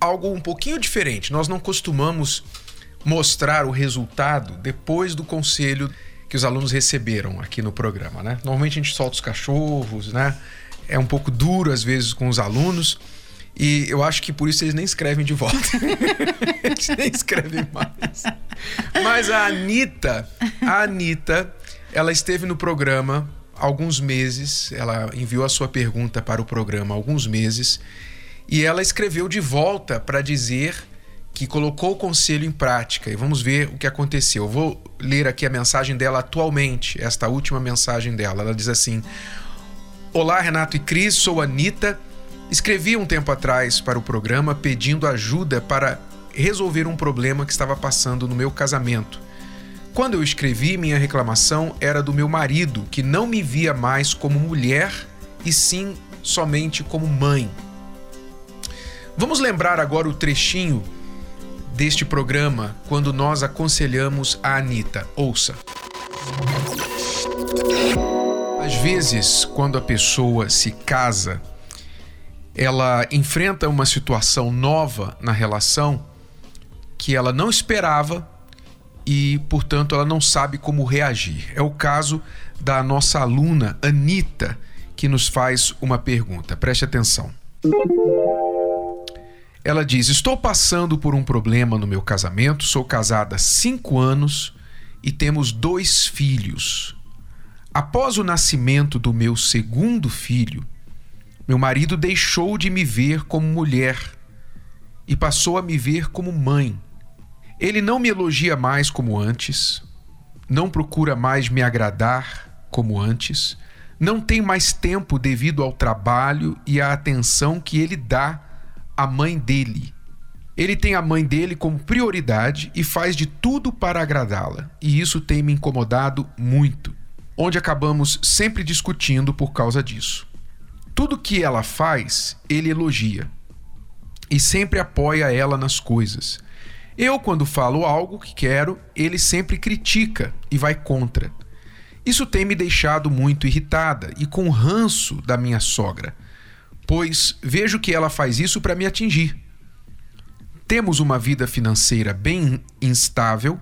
algo um pouquinho diferente. Nós não costumamos mostrar o resultado depois do conselho que os alunos receberam aqui no programa, né? Normalmente a gente solta os cachorros, né? É um pouco duro às vezes com os alunos. E eu acho que por isso eles nem escrevem de volta. eles nem escrevem mais. Mas a Anitta, a Anitta, ela esteve no programa alguns meses. Ela enviou a sua pergunta para o programa alguns meses. E ela escreveu de volta para dizer que colocou o conselho em prática. E vamos ver o que aconteceu. Eu vou ler aqui a mensagem dela atualmente, esta última mensagem dela. Ela diz assim: Olá, Renato e Cris, sou Anitta. Escrevi um tempo atrás para o programa pedindo ajuda para resolver um problema que estava passando no meu casamento. Quando eu escrevi, minha reclamação era do meu marido, que não me via mais como mulher e sim somente como mãe. Vamos lembrar agora o trechinho deste programa quando nós aconselhamos a Anitta. Ouça. Às vezes, quando a pessoa se casa, ela enfrenta uma situação nova na relação que ela não esperava e, portanto, ela não sabe como reagir. É o caso da nossa aluna Anita, que nos faz uma pergunta. Preste atenção. Ela diz: Estou passando por um problema no meu casamento, sou casada há cinco anos e temos dois filhos. Após o nascimento do meu segundo filho, meu marido deixou de me ver como mulher e passou a me ver como mãe. Ele não me elogia mais como antes, não procura mais me agradar como antes, não tem mais tempo devido ao trabalho e à atenção que ele dá à mãe dele. Ele tem a mãe dele como prioridade e faz de tudo para agradá-la, e isso tem me incomodado muito, onde acabamos sempre discutindo por causa disso. Tudo que ela faz, ele elogia e sempre apoia ela nas coisas. Eu, quando falo algo que quero, ele sempre critica e vai contra. Isso tem me deixado muito irritada e com ranço da minha sogra, pois vejo que ela faz isso para me atingir. Temos uma vida financeira bem instável.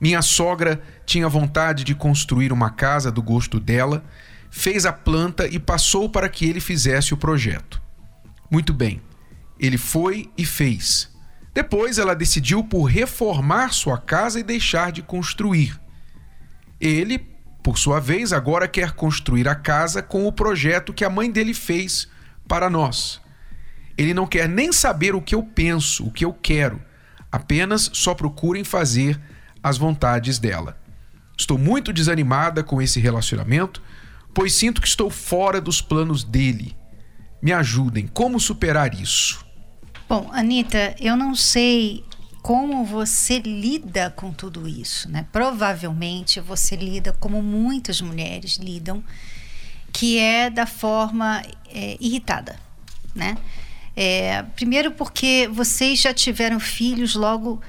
Minha sogra tinha vontade de construir uma casa do gosto dela fez a planta e passou para que ele fizesse o projeto. Muito bem, ele foi e fez. Depois ela decidiu por reformar sua casa e deixar de construir. Ele, por sua vez, agora quer construir a casa com o projeto que a mãe dele fez para nós. Ele não quer nem saber o que eu penso, o que eu quero, apenas só procurem fazer as vontades dela. Estou muito desanimada com esse relacionamento pois sinto que estou fora dos planos dele. Me ajudem, como superar isso? Bom, Anitta, eu não sei como você lida com tudo isso, né? Provavelmente você lida como muitas mulheres lidam, que é da forma é, irritada, né? É, primeiro porque vocês já tiveram filhos logo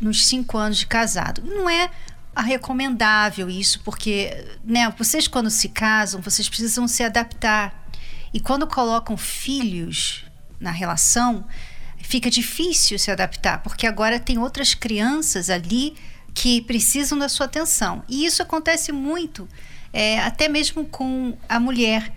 nos cinco anos de casado. Não é recomendável isso, porque né, vocês quando se casam, vocês precisam se adaptar. E quando colocam filhos na relação, fica difícil se adaptar, porque agora tem outras crianças ali que precisam da sua atenção. E isso acontece muito, é, até mesmo com a mulher.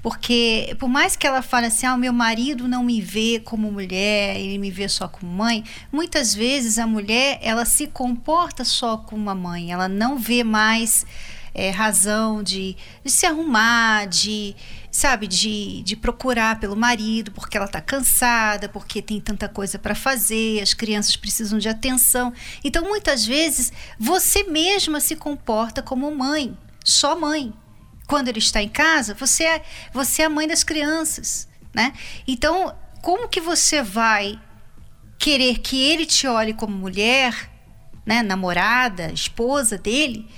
Porque por mais que ela fale assim, ah, meu marido não me vê como mulher, ele me vê só como mãe, muitas vezes a mulher ela se comporta só como uma mãe, ela não vê mais é, razão de, de, se arrumar, de sabe, de, de procurar pelo marido, porque ela está cansada, porque tem tanta coisa para fazer, as crianças precisam de atenção. Então, muitas vezes, você mesma se comporta como mãe, só mãe quando ele está em casa, você é, você é a mãe das crianças, né? Então, como que você vai querer que ele te olhe como mulher, né, namorada, esposa dele,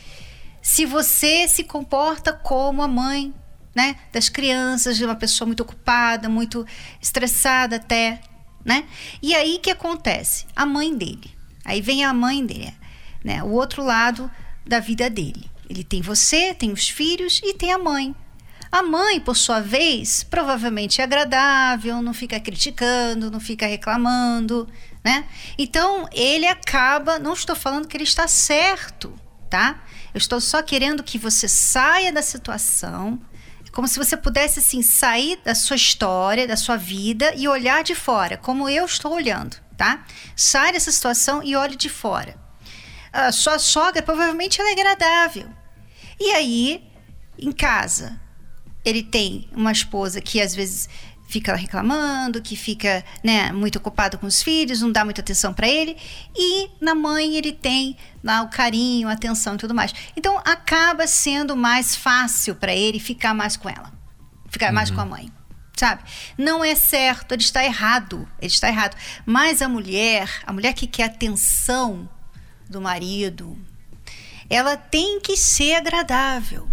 se você se comporta como a mãe, né, das crianças, de uma pessoa muito ocupada, muito estressada até, né? E aí que acontece? A mãe dele. Aí vem a mãe dele, né? O outro lado da vida dele. Ele tem você, tem os filhos e tem a mãe. A mãe, por sua vez, provavelmente é agradável, não fica criticando, não fica reclamando, né? Então, ele acaba, não estou falando que ele está certo, tá? Eu estou só querendo que você saia da situação, como se você pudesse assim sair da sua história, da sua vida e olhar de fora, como eu estou olhando, tá? Sai dessa situação e olhe de fora. A sua sogra provavelmente ela é agradável. E aí, em casa, ele tem uma esposa que às vezes fica reclamando, que fica né, muito ocupado com os filhos, não dá muita atenção para ele. E na mãe ele tem lá o carinho, a atenção e tudo mais. Então acaba sendo mais fácil para ele ficar mais com ela, ficar uhum. mais com a mãe. Sabe? Não é certo, ele está errado. Ele está errado. Mas a mulher, a mulher que quer atenção do marido, ela tem que ser agradável.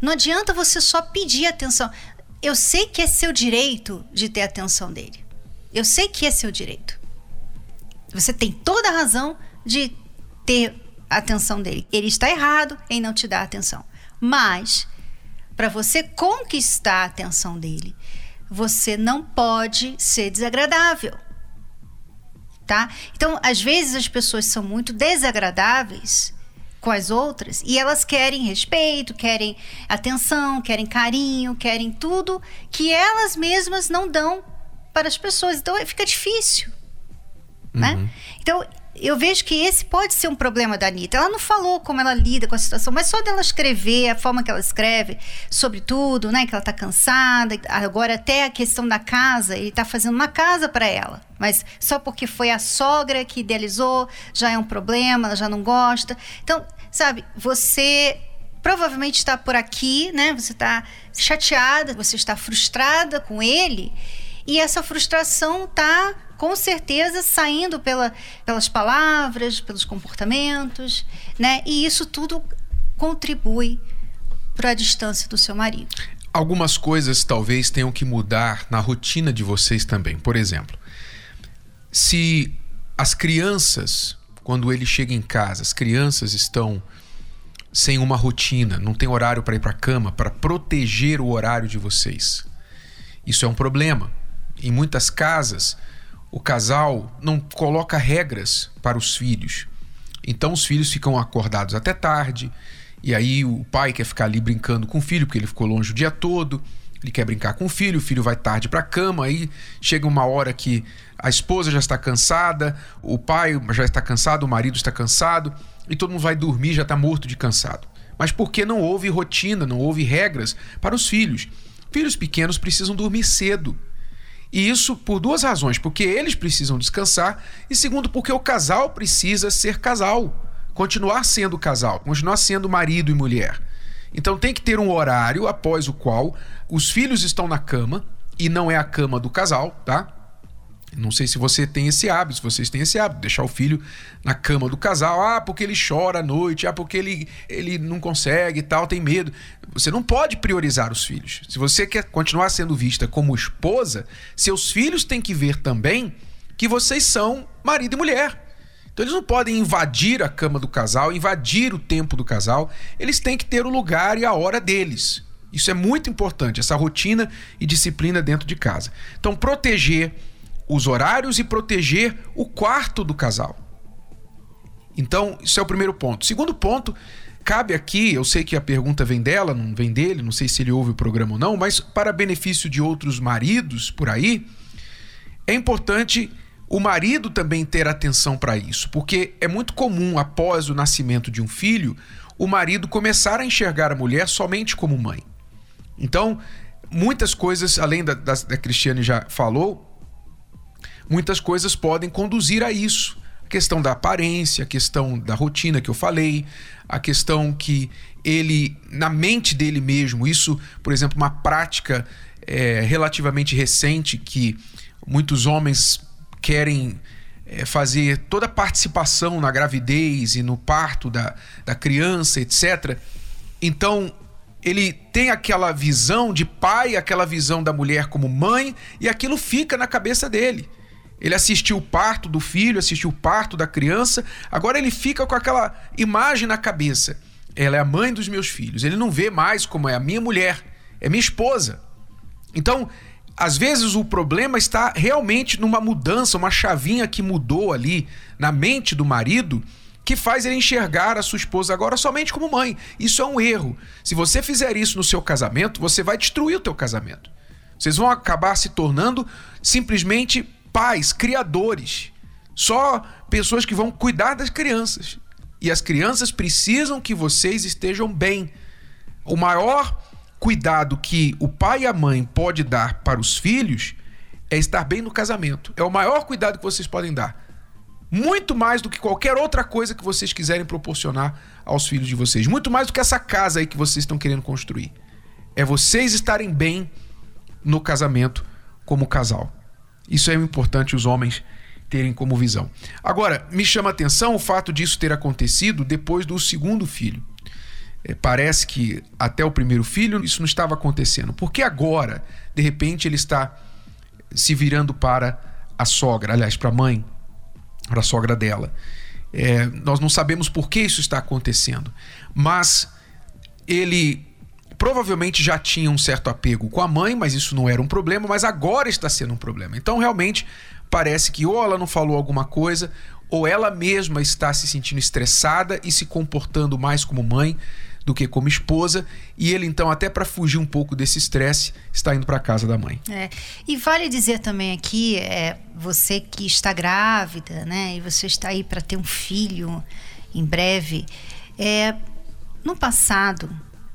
Não adianta você só pedir atenção. Eu sei que é seu direito de ter atenção dele. Eu sei que é seu direito. Você tem toda a razão de ter atenção dele. Ele está errado em não te dar atenção. Mas, para você conquistar a atenção dele, você não pode ser desagradável. Tá? Então, às vezes as pessoas são muito desagradáveis com as outras e elas querem respeito, querem atenção, querem carinho, querem tudo que elas mesmas não dão para as pessoas. Então fica difícil, né? uhum. né? Então eu vejo que esse pode ser um problema da Anitta. Ela não falou como ela lida com a situação, mas só dela escrever, a forma que ela escreve sobre tudo, né? Que ela tá cansada. Agora, até a questão da casa, ele tá fazendo uma casa para ela. Mas só porque foi a sogra que idealizou, já é um problema, ela já não gosta. Então, sabe, você provavelmente está por aqui, né? Você está chateada, você está frustrada com ele. E essa frustração tá com certeza saindo pela, pelas palavras, pelos comportamentos, né? E isso tudo contribui para a distância do seu marido. Algumas coisas talvez tenham que mudar na rotina de vocês também. Por exemplo, se as crianças, quando ele chega em casa, as crianças estão sem uma rotina, não tem horário para ir para a cama, para proteger o horário de vocês. Isso é um problema. Em muitas casas, o casal não coloca regras para os filhos. Então os filhos ficam acordados até tarde, e aí o pai quer ficar ali brincando com o filho, porque ele ficou longe o dia todo. Ele quer brincar com o filho, o filho vai tarde para a cama, aí chega uma hora que a esposa já está cansada, o pai já está cansado, o marido está cansado, e todo mundo vai dormir, já está morto de cansado. Mas porque não houve rotina, não houve regras para os filhos. Filhos pequenos precisam dormir cedo. E isso por duas razões: porque eles precisam descansar, e segundo, porque o casal precisa ser casal, continuar sendo casal, continuar sendo marido e mulher. Então tem que ter um horário após o qual os filhos estão na cama, e não é a cama do casal, tá? Não sei se você tem esse hábito, se vocês têm esse hábito, deixar o filho na cama do casal. Ah, porque ele chora à noite, ah, porque ele, ele não consegue e tal, tem medo. Você não pode priorizar os filhos. Se você quer continuar sendo vista como esposa, seus filhos têm que ver também que vocês são marido e mulher. Então eles não podem invadir a cama do casal, invadir o tempo do casal. Eles têm que ter o lugar e a hora deles. Isso é muito importante, essa rotina e disciplina dentro de casa. Então, proteger os horários e proteger o quarto do casal. Então, isso é o primeiro ponto. Segundo ponto, cabe aqui, eu sei que a pergunta vem dela, não vem dele, não sei se ele ouve o programa ou não, mas para benefício de outros maridos por aí, é importante o marido também ter atenção para isso, porque é muito comum após o nascimento de um filho, o marido começar a enxergar a mulher somente como mãe. Então, muitas coisas, além da, da, da Cristiane já falou, muitas coisas podem conduzir a isso. A questão da aparência, a questão da rotina que eu falei, a questão que ele, na mente dele mesmo, isso, por exemplo, uma prática é, relativamente recente que muitos homens querem é, fazer toda a participação na gravidez e no parto da, da criança, etc. Então, ele tem aquela visão de pai, aquela visão da mulher como mãe, e aquilo fica na cabeça dele. Ele assistiu o parto do filho, assistiu o parto da criança, agora ele fica com aquela imagem na cabeça. Ela é a mãe dos meus filhos. Ele não vê mais como é a minha mulher, é minha esposa. Então, às vezes o problema está realmente numa mudança, uma chavinha que mudou ali na mente do marido que faz ele enxergar a sua esposa agora somente como mãe. Isso é um erro. Se você fizer isso no seu casamento, você vai destruir o teu casamento. Vocês vão acabar se tornando simplesmente pais, criadores. Só pessoas que vão cuidar das crianças. E as crianças precisam que vocês estejam bem. O maior cuidado que o pai e a mãe pode dar para os filhos é estar bem no casamento. É o maior cuidado que vocês podem dar. Muito mais do que qualquer outra coisa que vocês quiserem proporcionar aos filhos de vocês. Muito mais do que essa casa aí que vocês estão querendo construir. É vocês estarem bem no casamento como casal. Isso é importante os homens terem como visão. Agora, me chama a atenção o fato disso ter acontecido depois do segundo filho é, parece que até o primeiro filho isso não estava acontecendo. Porque agora, de repente, ele está se virando para a sogra, aliás, para a mãe, para a sogra dela. É, nós não sabemos por que isso está acontecendo, mas ele provavelmente já tinha um certo apego com a mãe, mas isso não era um problema, mas agora está sendo um problema. Então, realmente, parece que ou ela não falou alguma coisa, ou ela mesma está se sentindo estressada e se comportando mais como mãe do que como esposa, e ele então até para fugir um pouco desse estresse está indo para casa da mãe. É. E vale dizer também aqui, é, você que está grávida, né, e você está aí para ter um filho em breve, é, no passado,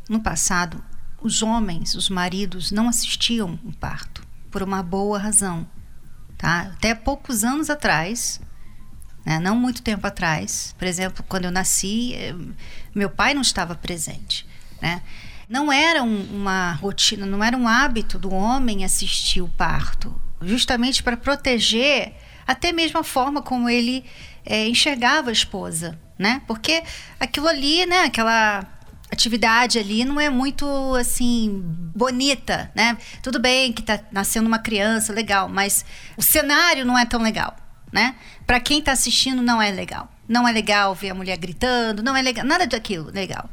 no passado, os homens, os maridos não assistiam o parto por uma boa razão, tá? Até poucos anos atrás, né? Não muito tempo atrás, por exemplo, quando eu nasci, eh, meu pai não estava presente. Né? Não era um, uma rotina, não era um hábito do homem assistir o parto, justamente para proteger até mesmo a forma como ele é, enxergava a esposa, né? Porque aquilo ali, né? Aquela atividade ali não é muito assim bonita, né? Tudo bem que está nascendo uma criança, legal, mas o cenário não é tão legal né? Para quem está assistindo não é legal. Não é legal ver a mulher gritando, não é legal, nada daquilo legal.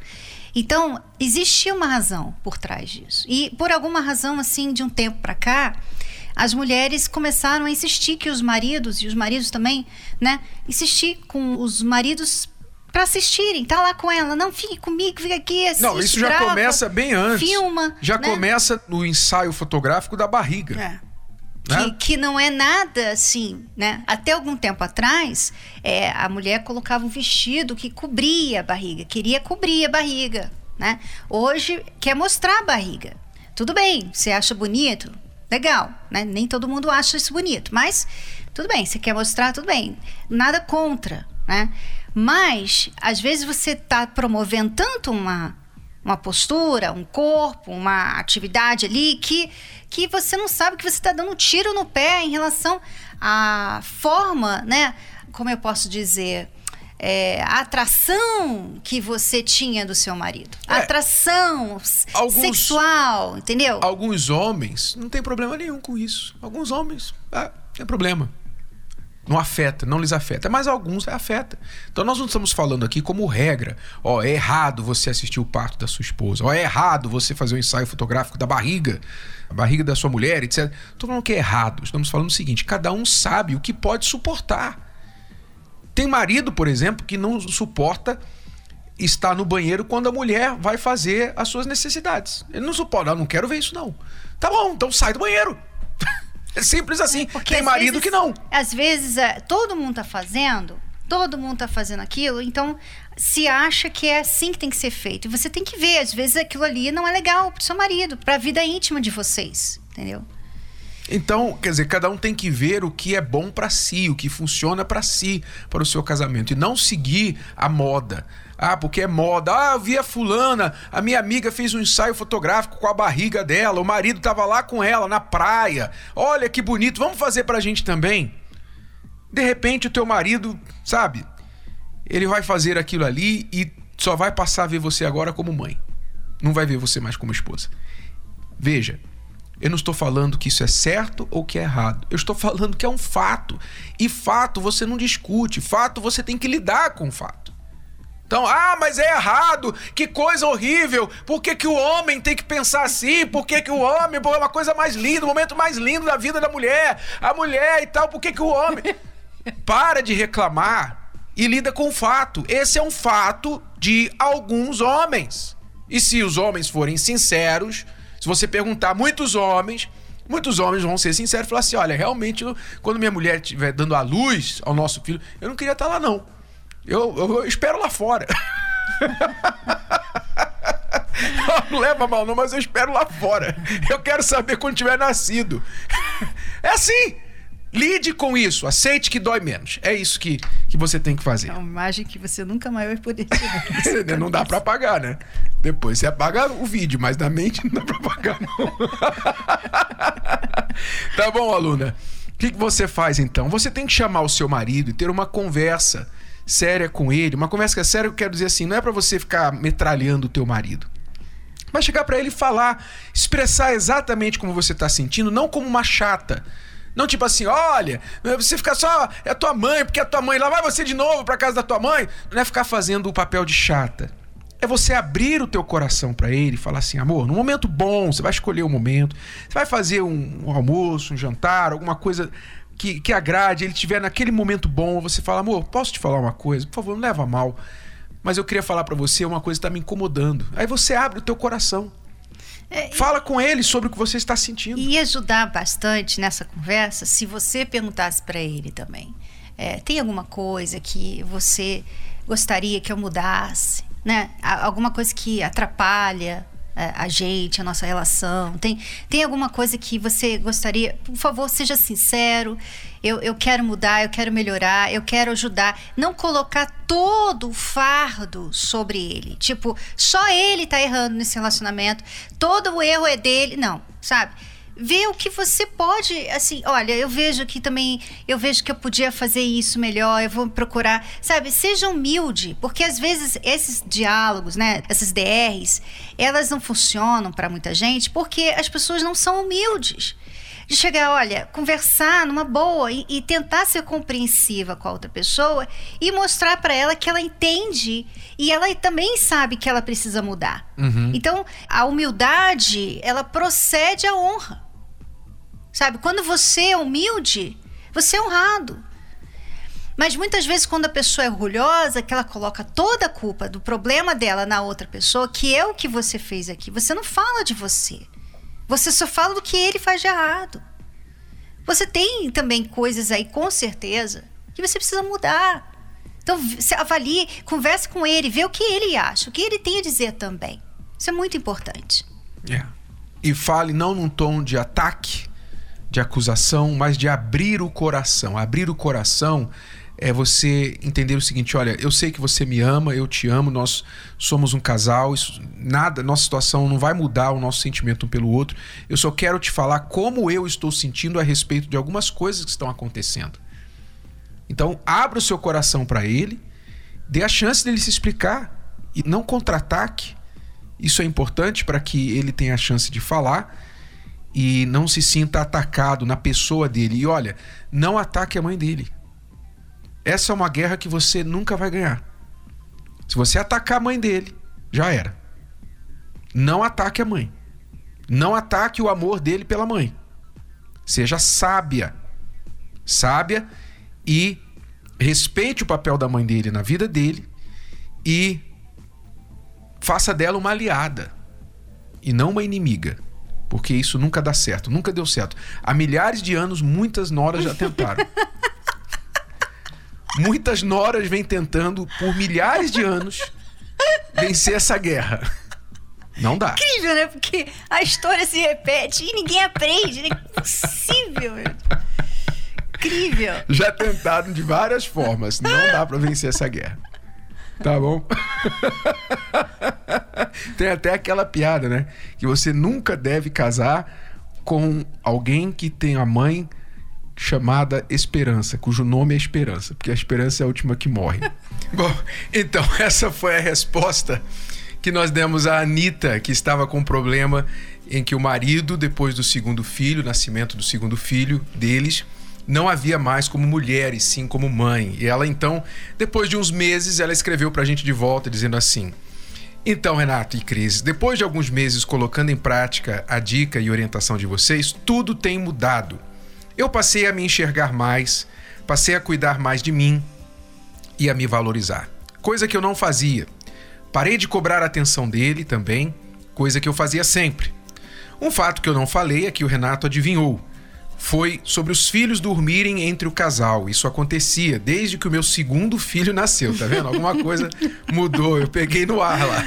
Então, existia uma razão por trás disso. E por alguma razão assim, de um tempo para cá, as mulheres começaram a insistir que os maridos e os maridos também, né, insistir com os maridos para assistirem, tá lá com ela, não fique comigo, fica aqui, assiste, Não, isso já grava, começa bem antes. Filma, já né? começa no ensaio fotográfico da barriga. É. Né? Que, que não é nada assim, né? Até algum tempo atrás, é, a mulher colocava um vestido que cobria a barriga, queria cobrir a barriga, né? Hoje quer mostrar a barriga. Tudo bem, você acha bonito? Legal, né? Nem todo mundo acha isso bonito, mas tudo bem, você quer mostrar, tudo bem. Nada contra, né? Mas, às vezes você está promovendo tanto uma, uma postura, um corpo, uma atividade ali que que você não sabe que você está dando um tiro no pé em relação à forma, né? Como eu posso dizer? É, a atração que você tinha do seu marido. É, atração alguns, sexual, entendeu? Alguns homens não tem problema nenhum com isso. Alguns homens, ah, tem problema. Não afeta, não lhes afeta, mas alguns afeta. Então nós não estamos falando aqui como regra. Ó, é errado você assistir o parto da sua esposa. Ó, é errado você fazer o um ensaio fotográfico da barriga, a barriga da sua mulher, etc. Estou falando que é errado. Estamos falando o seguinte: cada um sabe o que pode suportar. Tem marido, por exemplo, que não suporta estar no banheiro quando a mulher vai fazer as suas necessidades. Ele não suporta, eu não quero ver isso não. Tá bom, então sai do banheiro. É simples assim. É Tem marido vezes, que não. Às vezes, é, todo mundo tá fazendo, todo mundo tá fazendo aquilo, então se acha que é assim que tem que ser feito. E você tem que ver, às vezes aquilo ali não é legal pro seu marido, pra vida íntima de vocês, entendeu? Então, quer dizer, cada um tem que ver o que é bom para si, o que funciona para si, para o seu casamento e não seguir a moda. Ah, porque é moda. Ah, eu vi a fulana, a minha amiga fez um ensaio fotográfico com a barriga dela, o marido estava lá com ela na praia. Olha que bonito, vamos fazer pra gente também. De repente o teu marido, sabe? Ele vai fazer aquilo ali e só vai passar a ver você agora como mãe. Não vai ver você mais como esposa. Veja, eu não estou falando que isso é certo ou que é errado. Eu estou falando que é um fato. E fato você não discute. Fato você tem que lidar com o fato. Então, ah, mas é errado, que coisa horrível, por que, que o homem tem que pensar assim? Por que, que o homem, é uma coisa mais linda, o momento mais lindo da vida da mulher, a mulher e tal, por que, que o homem. Para de reclamar e lida com o fato. Esse é um fato de alguns homens. E se os homens forem sinceros, se você perguntar muitos homens, muitos homens vão ser sinceros e falar assim: olha, realmente, eu, quando minha mulher estiver dando a luz ao nosso filho, eu não queria estar lá, não. Eu, eu, espero lá fora. não leva mal, não, mas eu espero lá fora. Eu quero saber quando tiver nascido. É assim. Lide com isso, aceite que dói menos. É isso que, que você tem que fazer. É uma imagem que você nunca mais vai poder tirar. não dá para apagar, né? Depois você apaga o vídeo, mas na mente não dá para apagar, não. tá bom, aluna? O que, que você faz então? Você tem que chamar o seu marido e ter uma conversa séria com ele. Uma conversa é séria, eu quero dizer assim, não é para você ficar metralhando o teu marido. Mas chegar para ele e falar, expressar exatamente como você tá sentindo, não como uma chata. Não tipo assim, olha, você fica só, é a tua mãe, porque é a tua mãe, lá vai você de novo para casa da tua mãe. Não é ficar fazendo o papel de chata. É você abrir o teu coração para ele e falar assim, amor, num momento bom, você vai escolher o um momento, você vai fazer um, um almoço, um jantar, alguma coisa que, que agrade, ele tiver naquele momento bom, você fala, amor, posso te falar uma coisa? Por favor, não leva mal. Mas eu queria falar para você uma coisa que está me incomodando. Aí você abre o teu coração. É, Fala com ele sobre o que você está sentindo. E ajudar bastante nessa conversa se você perguntasse para ele também. É, tem alguma coisa que você gostaria que eu mudasse? Né? Alguma coisa que atrapalha a gente, a nossa relação? Tem, tem alguma coisa que você gostaria? Por favor, seja sincero. Eu, eu quero mudar, eu quero melhorar, eu quero ajudar. Não colocar todo o fardo sobre ele. Tipo, só ele tá errando nesse relacionamento, todo o erro é dele. Não, sabe? Ver o que você pode, assim, olha, eu vejo que também, eu vejo que eu podia fazer isso melhor, eu vou procurar, sabe? Seja humilde, porque às vezes esses diálogos, né, essas DRs, elas não funcionam para muita gente porque as pessoas não são humildes. De chegar, olha, conversar numa boa e, e tentar ser compreensiva com a outra pessoa e mostrar para ela que ela entende e ela também sabe que ela precisa mudar. Uhum. Então, a humildade, ela procede à honra. Sabe? Quando você é humilde, você é honrado. Mas muitas vezes, quando a pessoa é orgulhosa, que ela coloca toda a culpa do problema dela na outra pessoa, que é o que você fez aqui, você não fala de você. Você só fala do que ele faz de errado. Você tem também coisas aí, com certeza, que você precisa mudar. Então, avalie, converse com ele, vê o que ele acha, o que ele tem a dizer também. Isso é muito importante. É. E fale não num tom de ataque, de acusação, mas de abrir o coração. Abrir o coração é você entender o seguinte: olha, eu sei que você me ama, eu te amo, nós somos um casal, isso, nada, nossa situação não vai mudar o nosso sentimento um pelo outro. Eu só quero te falar como eu estou sentindo a respeito de algumas coisas que estão acontecendo. Então, abra o seu coração para ele, dê a chance dele se explicar e não contra-ataque. Isso é importante para que ele tenha a chance de falar e não se sinta atacado na pessoa dele. E olha, não ataque a mãe dele. Essa é uma guerra que você nunca vai ganhar. Se você atacar a mãe dele, já era. Não ataque a mãe. Não ataque o amor dele pela mãe. Seja sábia. Sábia e respeite o papel da mãe dele na vida dele e faça dela uma aliada e não uma inimiga. Porque isso nunca dá certo, nunca deu certo. Há milhares de anos, muitas noras já tentaram. muitas noras vêm tentando, por milhares de anos, vencer essa guerra. Não dá. Incrível, né? Porque a história se repete e ninguém aprende. É impossível. Incrível. Já tentaram de várias formas. Não dá para vencer essa guerra. Tá bom? Tem até aquela piada, né? Que você nunca deve casar com alguém que tem a mãe chamada Esperança, cujo nome é Esperança, porque a esperança é a última que morre. Bom, então essa foi a resposta que nós demos à Anitta, que estava com um problema em que o marido, depois do segundo filho, nascimento do segundo filho deles, não havia mais como mulher e sim como mãe. E ela então, depois de uns meses, ela escreveu para a gente de volta dizendo assim: então, Renato e Cris, depois de alguns meses colocando em prática a dica e orientação de vocês, tudo tem mudado. Eu passei a me enxergar mais, passei a cuidar mais de mim e a me valorizar. Coisa que eu não fazia. Parei de cobrar a atenção dele também, coisa que eu fazia sempre. Um fato que eu não falei é que o Renato adivinhou. Foi sobre os filhos dormirem entre o casal. Isso acontecia desde que o meu segundo filho nasceu, tá vendo? Alguma coisa mudou, eu peguei no ar lá.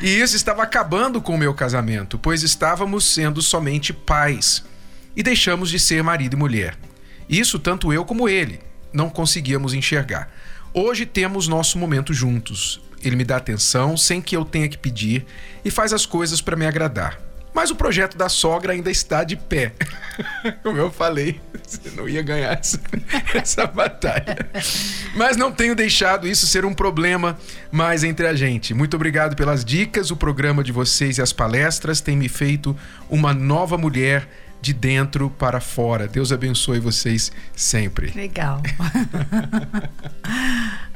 e isso estava acabando com o meu casamento, pois estávamos sendo somente pais e deixamos de ser marido e mulher. Isso tanto eu como ele não conseguíamos enxergar. Hoje temos nosso momento juntos. Ele me dá atenção sem que eu tenha que pedir e faz as coisas para me agradar. Mas o projeto da sogra ainda está de pé. Como eu falei, você não ia ganhar essa, essa, batalha. Mas não tenho deixado isso ser um problema mais entre a gente. Muito obrigado pelas dicas. O programa de vocês e as palestras têm me feito uma nova mulher de dentro para fora. Deus abençoe vocês sempre. Legal.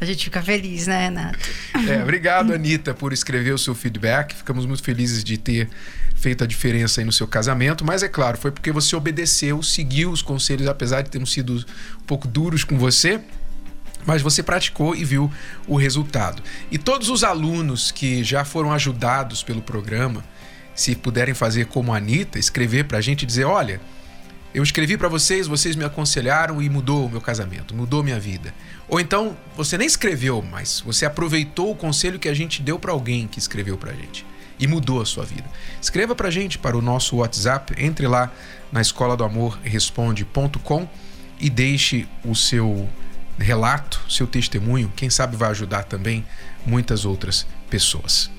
a gente fica feliz, né, Renato? É, obrigado, Anitta, por escrever o seu feedback. Ficamos muito felizes de ter feito a diferença aí no seu casamento, mas é claro, foi porque você obedeceu, seguiu os conselhos, apesar de terem sido um pouco duros com você mas você praticou e viu o resultado. E todos os alunos que já foram ajudados pelo programa, se puderem fazer como a Anitta, escrever para a gente e dizer: olha, eu escrevi para vocês, vocês me aconselharam e mudou o meu casamento, mudou minha vida. Ou então, você nem escreveu, mas você aproveitou o conselho que a gente deu para alguém que escreveu para a gente e mudou a sua vida. Escreva para a gente para o nosso WhatsApp, entre lá na escola do amor responde.com e deixe o seu relato, seu testemunho, quem sabe vai ajudar também muitas outras pessoas.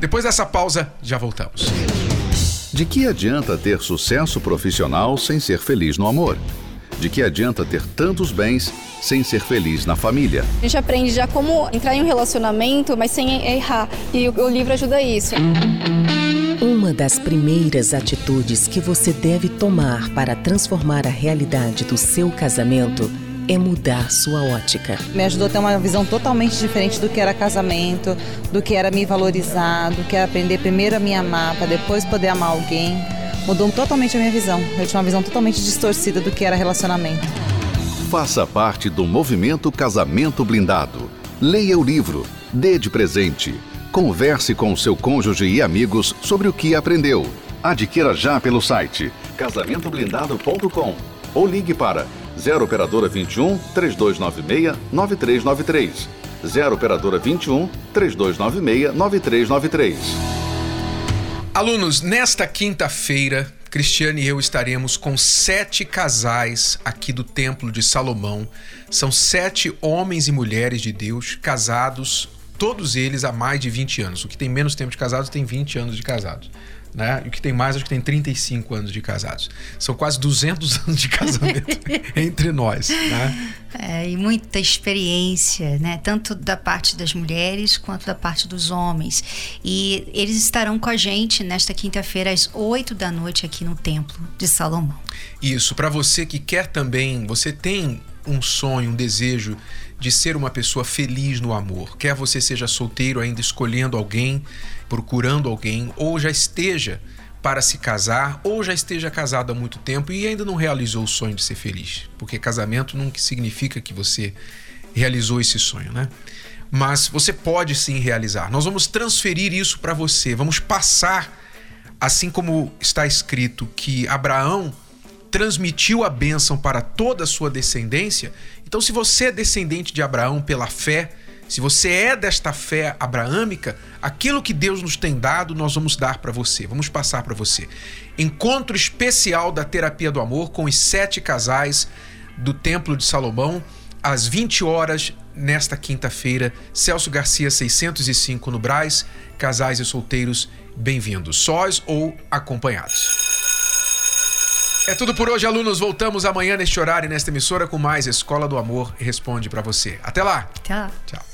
Depois dessa pausa, já voltamos. De que adianta ter sucesso profissional sem ser feliz no amor? De que adianta ter tantos bens sem ser feliz na família? A gente aprende já como entrar em um relacionamento, mas sem errar. E o livro ajuda isso. Uma das primeiras atitudes que você deve tomar para transformar a realidade do seu casamento é mudar sua ótica. Me ajudou a ter uma visão totalmente diferente do que era casamento, do que era me valorizar, do que era aprender primeiro a me amar, para depois poder amar alguém. Mudou totalmente a minha visão. Eu tinha uma visão totalmente distorcida do que era relacionamento. Faça parte do movimento Casamento Blindado. Leia o livro, dê de presente. Converse com o seu cônjuge e amigos sobre o que aprendeu. Adquira já pelo site casamentoblindado.com ou ligue para 0 operadora 21 3296 9393. 0 operadora 21 3296 9393. Alunos, nesta quinta-feira, Cristiane e eu estaremos com sete casais aqui do Templo de Salomão. São sete homens e mulheres de Deus casados, todos eles há mais de 20 anos. O que tem menos tempo de casados tem 20 anos de casados né? E o que tem mais, acho que tem 35 anos de casados. São quase 200 anos de casamento entre nós, né? É, e muita experiência, né? Tanto da parte das mulheres quanto da parte dos homens. E eles estarão com a gente nesta quinta-feira às 8 da noite aqui no Templo de Salomão. Isso, para você que quer também, você tem um sonho, um desejo de ser uma pessoa feliz no amor. Quer você seja solteiro ainda escolhendo alguém, procurando alguém, ou já esteja para se casar, ou já esteja casado há muito tempo e ainda não realizou o sonho de ser feliz. Porque casamento não significa que você realizou esse sonho, né? Mas você pode sim realizar. Nós vamos transferir isso para você, vamos passar, assim como está escrito que Abraão transmitiu a bênção para toda a sua descendência. Então, se você é descendente de Abraão pela fé, se você é desta fé abraâmica, aquilo que Deus nos tem dado, nós vamos dar para você, vamos passar para você. Encontro especial da terapia do amor com os sete casais do Templo de Salomão, às 20 horas, nesta quinta-feira. Celso Garcia, 605 no Braz. Casais e solteiros, bem-vindos, sós ou acompanhados. É tudo por hoje, alunos. Voltamos amanhã neste horário, nesta emissora, com mais Escola do Amor Responde para você. Até lá. Tchau. Tchau.